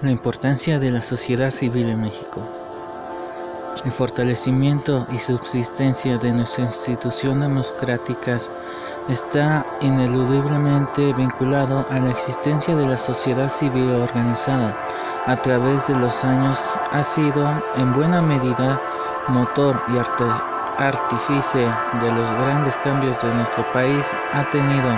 La importancia de la sociedad civil en México. El fortalecimiento y subsistencia de nuestras instituciones democráticas está ineludiblemente vinculado a la existencia de la sociedad civil organizada. A través de los años ha sido en buena medida motor y artífice de los grandes cambios de nuestro país. Ha tenido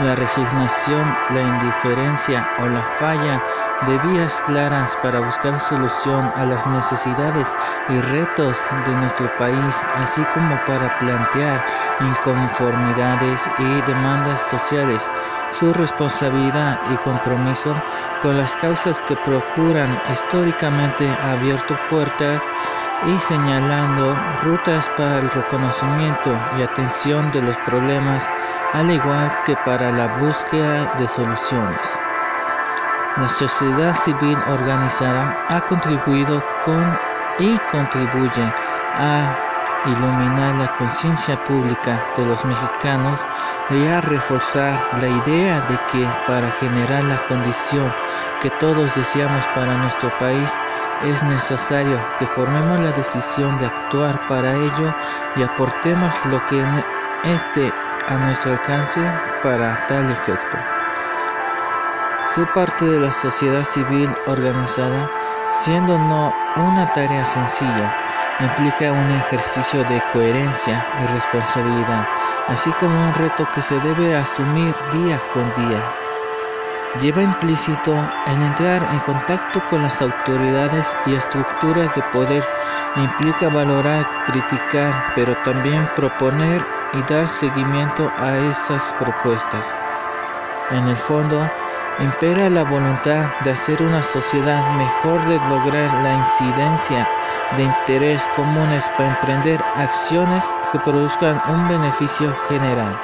la resignación, la indiferencia o la falla de vías claras para buscar solución a las necesidades y retos de nuestro país, así como para plantear inconformidades y demandas sociales. Su responsabilidad y compromiso con las causas que procuran históricamente abierto puertas y señalando rutas para el reconocimiento y atención de los problemas, al igual que para la búsqueda de soluciones. La sociedad civil organizada ha contribuido con y contribuye a iluminar la conciencia pública de los mexicanos y a reforzar la idea de que para generar la condición que todos deseamos para nuestro país es necesario que formemos la decisión de actuar para ello y aportemos lo que esté a nuestro alcance para tal efecto. Ser parte de la sociedad civil organizada, siendo no una tarea sencilla, implica un ejercicio de coherencia y responsabilidad, así como un reto que se debe asumir día con día. Lleva implícito el entrar en contacto con las autoridades y estructuras de poder, implica valorar, criticar, pero también proponer y dar seguimiento a esas propuestas. En el fondo, impera la voluntad de hacer una sociedad mejor, de lograr la incidencia de interés comunes para emprender acciones que produzcan un beneficio general.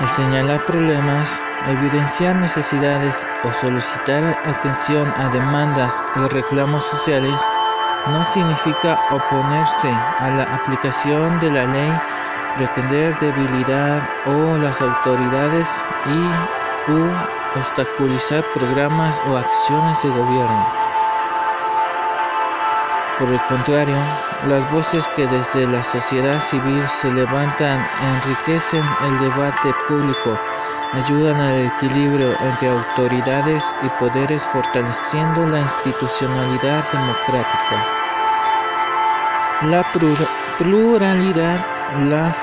Al señalar problemas, evidenciar necesidades o solicitar atención a demandas y reclamos sociales no significa oponerse a la aplicación de la ley pretender debilitar o las autoridades y u obstaculizar programas o acciones de gobierno. Por el contrario, las voces que desde la sociedad civil se levantan enriquecen el debate público, ayudan al equilibrio entre autoridades y poderes fortaleciendo la institucionalidad democrática. La pluralidad la,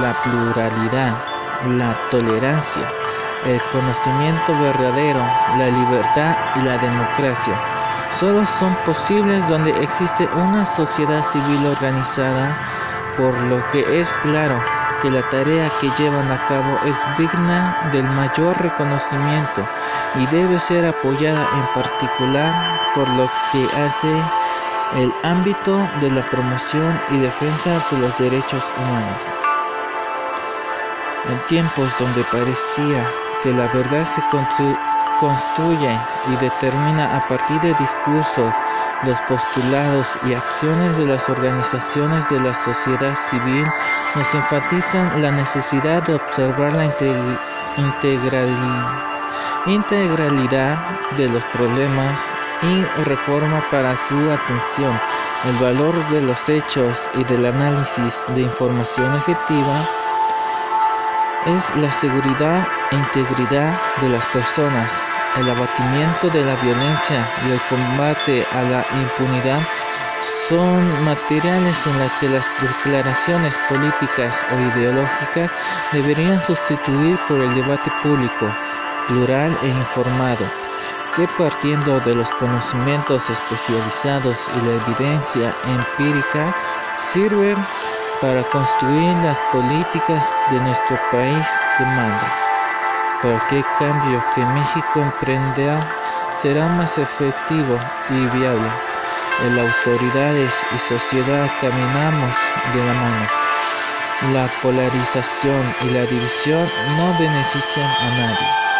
la pluralidad, la tolerancia, el conocimiento verdadero, la libertad y la democracia solo son posibles donde existe una sociedad civil organizada, por lo que es claro que la tarea que llevan a cabo es digna del mayor reconocimiento y debe ser apoyada en particular por lo que hace el ámbito de la promoción y defensa de los derechos humanos. En tiempos donde parecía que la verdad se construye y determina a partir de discursos, los postulados y acciones de las organizaciones de la sociedad civil, nos enfatizan la necesidad de observar la integralidad de los problemas y reforma para su atención, el valor de los hechos y del análisis de información objetiva es la seguridad e integridad de las personas, el abatimiento de la violencia y el combate a la impunidad son materiales en las que las declaraciones políticas o ideológicas deberían sustituir por el debate público, plural e informado que partiendo de los conocimientos especializados y la evidencia empírica sirven para construir las políticas de nuestro país demanda. El cambio que México emprenda será más efectivo y viable. En autoridades y sociedad caminamos de la mano. La polarización y la división no benefician a nadie.